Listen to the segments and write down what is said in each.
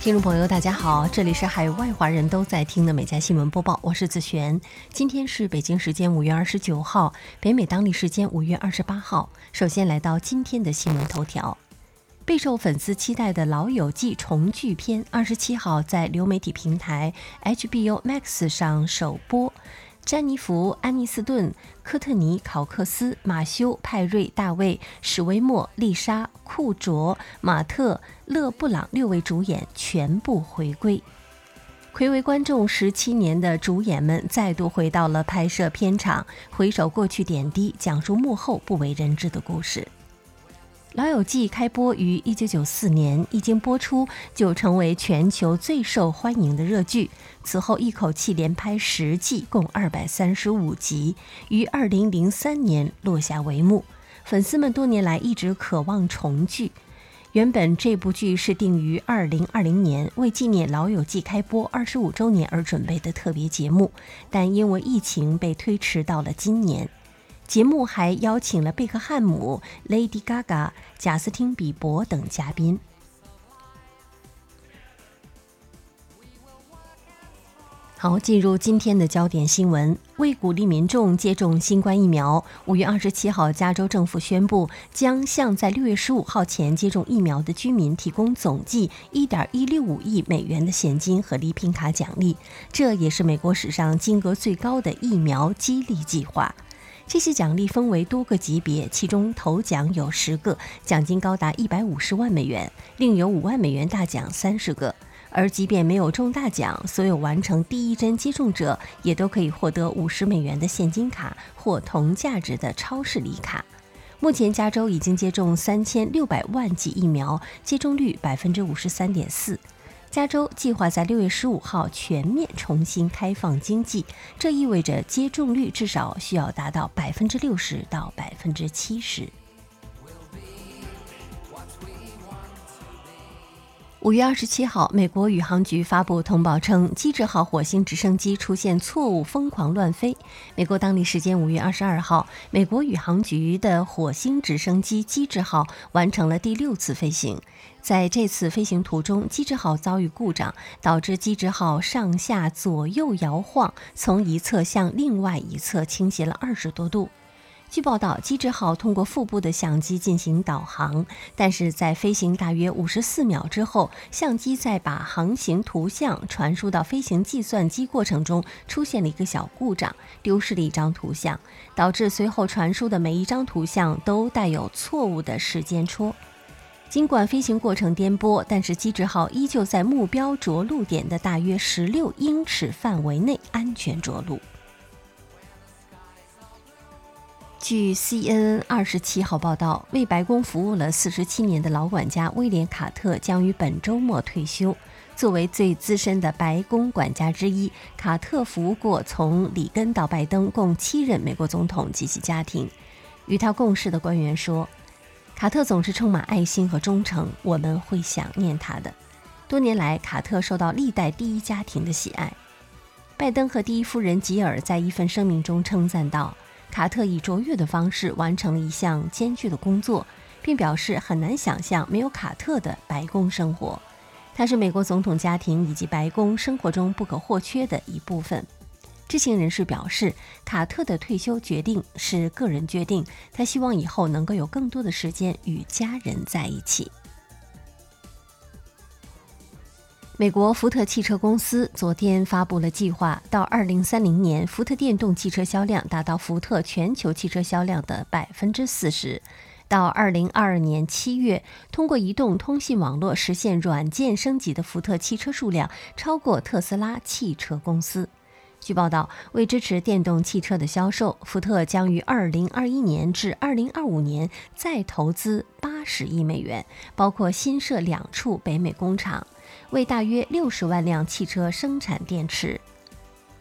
听众朋友，大家好，这里是海外华人都在听的美家新闻播报，我是子璇。今天是北京时间五月二十九号，北美当地时间五月二十八号。首先来到今天的新闻头条，备受粉丝期待的《老友记》重聚篇二十七号在流媒体平台 HBO Max 上首播。詹妮弗·安妮斯顿、科特尼·考克斯、马修·派瑞、大卫·史威默、丽莎·库卓、马特·勒布朗六位主演全部回归。暌违观众十七年的主演们再度回到了拍摄片场，回首过去点滴，讲述幕后不为人知的故事。《老友记》开播于一九九四年，一经播出就成为全球最受欢迎的热剧。此后一口气连拍十季，共二百三十五集，于二零零三年落下帷幕。粉丝们多年来一直渴望重聚。原本这部剧是定于二零二零年，为纪念《老友记》开播二十五周年而准备的特别节目，但因为疫情被推迟到了今年。节目还邀请了贝克汉姆、Lady Gaga、贾斯汀·比伯等嘉宾。好，进入今天的焦点新闻。为鼓励民众接种新冠疫苗，五月二十七号，加州政府宣布将向在六月十五号前接种疫苗的居民提供总计一点一六五亿美元的现金和礼品卡奖励。这也是美国史上金额最高的疫苗激励计划。这些奖励分为多个级别，其中头奖有十个，奖金高达一百五十万美元；另有五万美元大奖三十个。而即便没有中大奖，所有完成第一针接种者也都可以获得五十美元的现金卡或同价值的超市礼卡。目前，加州已经接种三千六百万剂疫苗，接种率百分之五十三点四。加州计划在六月十五号全面重新开放经济，这意味着接种率至少需要达到百分之六十到百分之七十。五月二十七号，美国宇航局发布通报称，机智号火星直升机出现错误，疯狂乱飞。美国当地时间五月二十二号，美国宇航局的火星直升机机智号完成了第六次飞行。在这次飞行途中，机智号遭遇故障，导致机智号上下左右摇晃，从一侧向另外一侧倾斜了二十多度。据报道，机智号通过腹部的相机进行导航，但是在飞行大约五十四秒之后，相机在把航行图像传输到飞行计算机过程中出现了一个小故障，丢失了一张图像，导致随后传输的每一张图像都带有错误的时间戳。尽管飞行过程颠簸，但是机智号依旧在目标着陆点的大约十六英尺范围内安全着陆。据 CNN 二十七号报道，为白宫服务了四十七年的老管家威廉·卡特将于本周末退休。作为最资深的白宫管家之一，卡特服务过从里根到拜登共七任美国总统及其家庭。与他共事的官员说，卡特总是充满爱心和忠诚，我们会想念他的。多年来，卡特受到历代第一家庭的喜爱。拜登和第一夫人吉尔在一份声明中称赞道。卡特以卓越的方式完成了一项艰巨的工作，并表示很难想象没有卡特的白宫生活。他是美国总统家庭以及白宫生活中不可或缺的一部分。知情人士表示，卡特的退休决定是个人决定，他希望以后能够有更多的时间与家人在一起。美国福特汽车公司昨天发布了计划，到2030年，福特电动汽车销量达到福特全球汽车销量的百分之四十；到2022年7月，通过移动通信网络实现软件升级的福特汽车数量超过特斯拉汽车公司。据报道，为支持电动汽车的销售，福特将于2021年至2025年再投资80亿美元，包括新设两处北美工厂。为大约六十万辆汽车生产电池。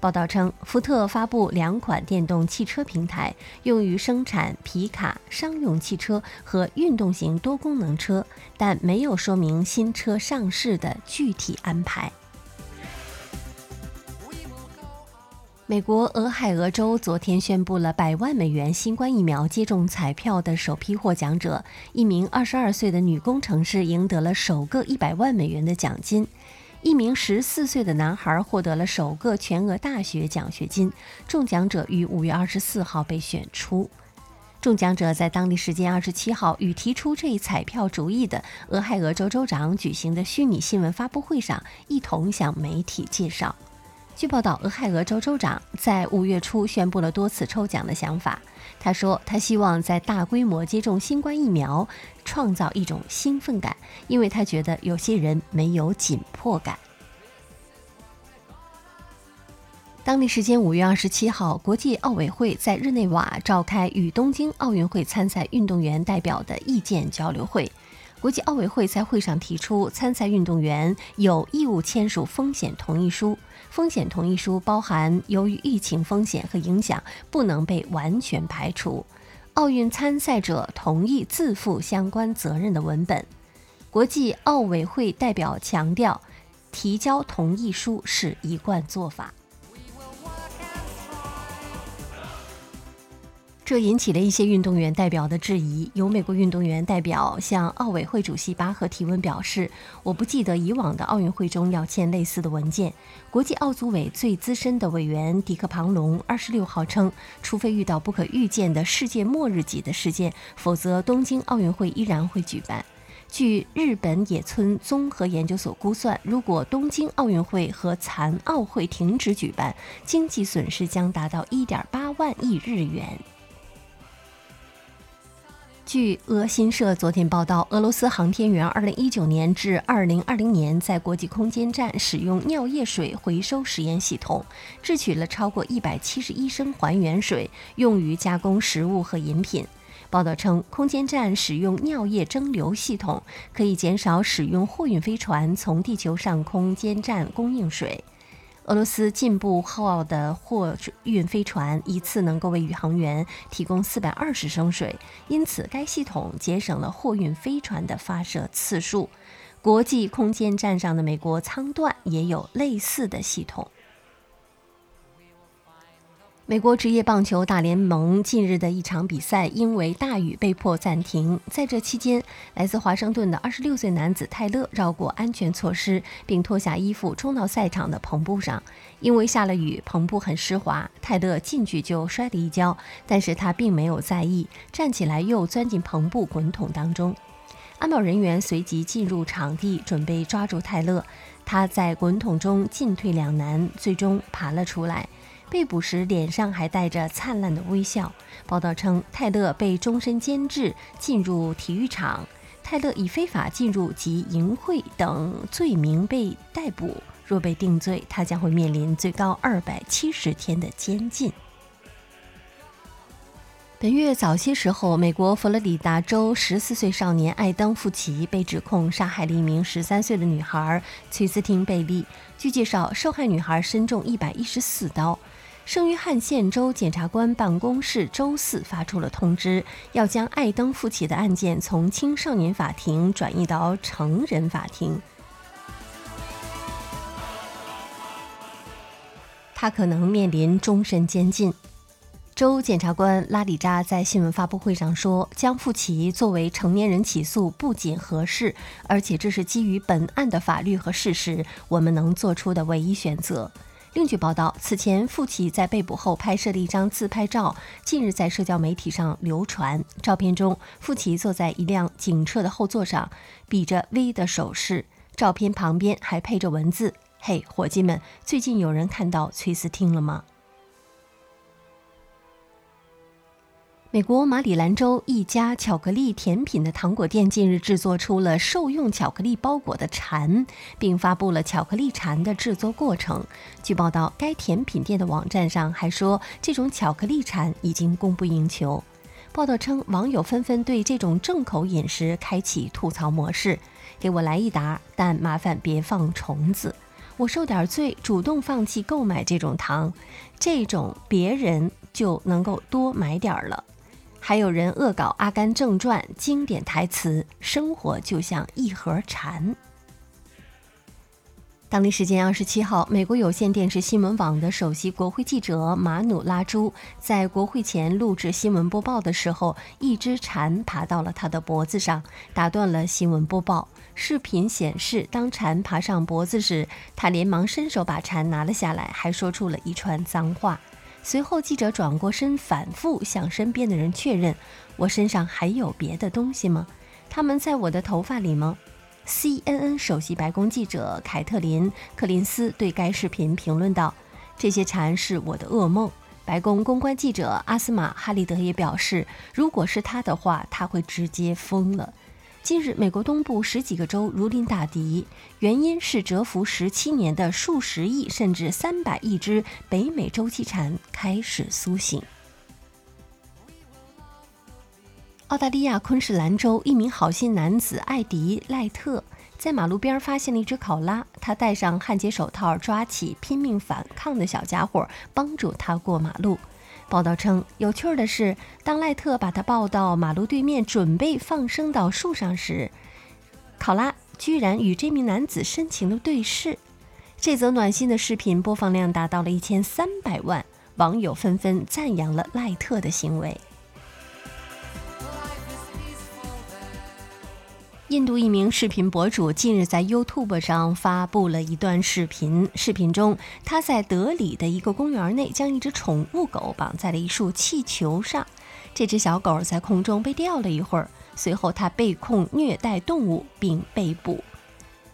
报道称，福特发布两款电动汽车平台，用于生产皮卡、商用汽车和运动型多功能车，但没有说明新车上市的具体安排。美国俄亥俄州昨天宣布了百万美元新冠疫苗接种彩票的首批获奖者，一名22岁的女工程师赢得了首个100万美元的奖金，一名14岁的男孩获得了首个全额大学奖学金。中奖者于5月24号被选出。中奖者在当地时间27号与提出这一彩票主意的俄亥俄州州长举行的虚拟新闻发布会上一同向媒体介绍。据报道，俄亥俄州州长在五月初宣布了多次抽奖的想法。他说，他希望在大规模接种新冠疫苗，创造一种兴奋感，因为他觉得有些人没有紧迫感。当地时间五月二十七号，国际奥委会在日内瓦召开与东京奥运会参赛运动员代表的意见交流会。国际奥委会在会上提出，参赛运动员有义务签署风险同意书。风险同意书包含由于疫情风险和影响不能被完全排除，奥运参赛者同意自负相关责任的文本。国际奥委会代表强调，提交同意书是一贯做法。这引起了一些运动员代表的质疑。有美国运动员代表向奥委会主席巴赫提问，表示：“我不记得以往的奥运会中要签类似的文件。”国际奥组委最资深的委员迪克·庞龙二十六号称：“除非遇到不可预见的世界末日级的事件，否则东京奥运会依然会举办。”据日本野村综合研究所估算，如果东京奥运会和残奥会停止举办，经济损失将达到一点八万亿日元。据俄新社昨天报道，俄罗斯航天员2019年至2020年在国际空间站使用尿液水回收实验系统，制取了超过171升还原水，用于加工食物和饮品。报道称，空间站使用尿液蒸馏系统，可以减少使用货运飞船从地球上空间站供应水。俄罗斯进步号的货运飞船一次能够为宇航员提供四百二十升水，因此该系统节省了货运飞船的发射次数。国际空间站上的美国舱段也有类似的系统。美国职业棒球大联盟近日的一场比赛因为大雨被迫暂停。在这期间，来自华盛顿的26岁男子泰勒绕过安全措施，并脱下衣服冲到赛场的篷布上。因为下了雨，篷布很湿滑，泰勒进去就摔了一跤，但是他并没有在意，站起来又钻进篷布滚筒当中。安保人员随即进入场地，准备抓住泰勒。他在滚筒中进退两难，最终爬了出来。被捕时，脸上还带着灿烂的微笑。报道称，泰勒被终身监制，进入体育场。泰勒以非法进入及淫秽等罪名被逮捕。若被定罪，他将会面临最高二百七十天的监禁。本月早些时候，美国佛罗里达州十四岁少年艾登·富奇被指控杀害了一名十三岁的女孩崔斯汀·贝利。据介绍，受害女孩身中一百一十四刀。圣约翰县州检察官办公室周四发出了通知，要将艾登·富奇的案件从青少年法庭转移到成人法庭。他可能面临终身监禁。州检察官拉里扎在新闻发布会上说：“将富奇作为成年人起诉不仅合适，而且这是基于本案的法律和事实，我们能做出的唯一选择。”另据报道，此前傅奇在被捕后拍摄的一张自拍照，近日在社交媒体上流传。照片中，傅奇坐在一辆警车的后座上，比着 V 的手势。照片旁边还配着文字：“嘿，伙计们，最近有人看到崔斯汀了吗？”美国马里兰州一家巧克力甜品的糖果店近日制作出了受用巧克力包裹的蝉，并发布了巧克力蝉的制作过程。据报道，该甜品店的网站上还说，这种巧克力蝉已经供不应求。报道称，网友纷纷对这种正口饮食开启吐槽模式：“给我来一打，但麻烦别放虫子。我受点罪，主动放弃购买这种糖，这种别人就能够多买点儿了。”还有人恶搞《阿甘正传》经典台词：“生活就像一盒蝉。”当地时间二十七号，美国有线电视新闻网的首席国会记者马努拉朱在国会前录制新闻播报的时候，一只蝉爬到了他的脖子上，打断了新闻播报。视频显示，当蝉爬上脖子时，他连忙伸手把蝉拿了下来，还说出了一串脏话。随后，记者转过身，反复向身边的人确认：“我身上还有别的东西吗？他们在我的头发里吗？” CNN 首席白宫记者凯特琳·克林斯对该视频评论道：“这些蝉是我的噩梦。”白宫公关记者阿斯玛·哈利德也表示：“如果是他的话，他会直接疯了。”近日，美国东部十几个州如临大敌，原因是蛰伏十七年的数十亿甚至三百亿只北美洲际蝉开始苏醒。澳大利亚昆士兰州一名好心男子艾迪·赖特在马路边发现了一只考拉，他戴上焊接手套，抓起拼命反抗的小家伙，帮助他过马路。报道称，有趣的是，当赖特把他抱到马路对面，准备放生到树上时，考拉居然与这名男子深情的对视。这则暖心的视频播放量达到了一千三百万，网友纷纷赞扬了赖特的行为。印度一名视频博主近日在 YouTube 上发布了一段视频。视频中，他在德里的一个公园内将一只宠物狗绑在了一束气球上。这只小狗在空中被吊了一会儿，随后他被控虐待动物并被捕。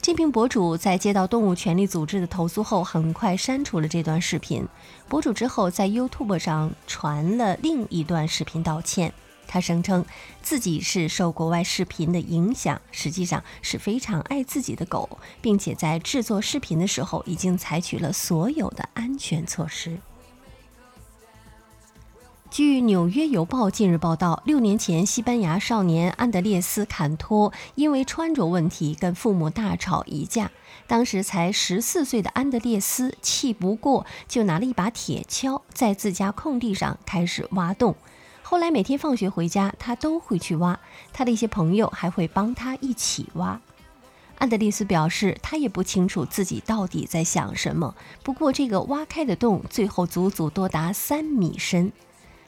这名博主在接到动物权利组织的投诉后，很快删除了这段视频。博主之后在 YouTube 上传了另一段视频道歉。他声称自己是受国外视频的影响，实际上是非常爱自己的狗，并且在制作视频的时候已经采取了所有的安全措施。据《纽约邮报》近日报道，六年前，西班牙少年安德烈斯·坎托因为穿着问题跟父母大吵一架。当时才十四岁的安德烈斯气不过，就拿了一把铁锹，在自家空地上开始挖洞。后来每天放学回家，他都会去挖，他的一些朋友还会帮他一起挖。安德烈斯表示，他也不清楚自己到底在想什么。不过，这个挖开的洞最后足足多达三米深。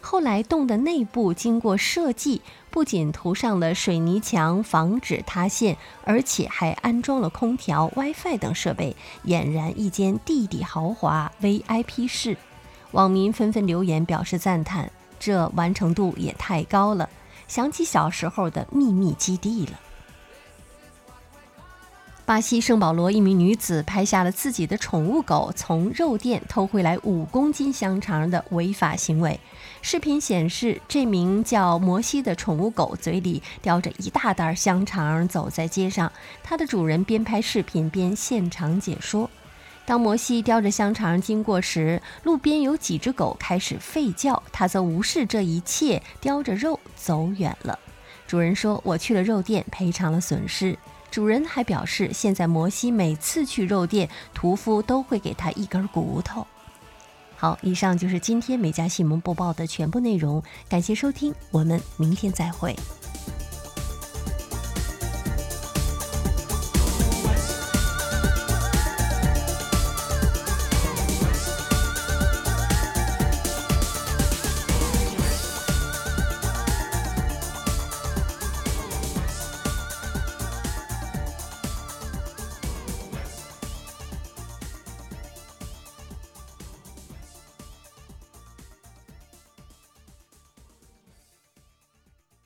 后来，洞的内部经过设计，不仅涂上了水泥墙防止塌陷，而且还安装了空调、WiFi 等设备，俨然一间地底豪华 VIP 室。网民纷纷留言表示赞叹。这完成度也太高了，想起小时候的秘密基地了。巴西圣保罗一名女子拍下了自己的宠物狗从肉店偷回来五公斤香肠的违法行为。视频显示，这名叫摩西的宠物狗嘴里叼着一大袋香肠走在街上，它的主人边拍视频边现场解说。当摩西叼着香肠经过时，路边有几只狗开始吠叫，他则无视这一切，叼着肉走远了。主人说：“我去了肉店，赔偿了损失。”主人还表示，现在摩西每次去肉店，屠夫都会给他一根骨头。好，以上就是今天美家新闻播报的全部内容，感谢收听，我们明天再会。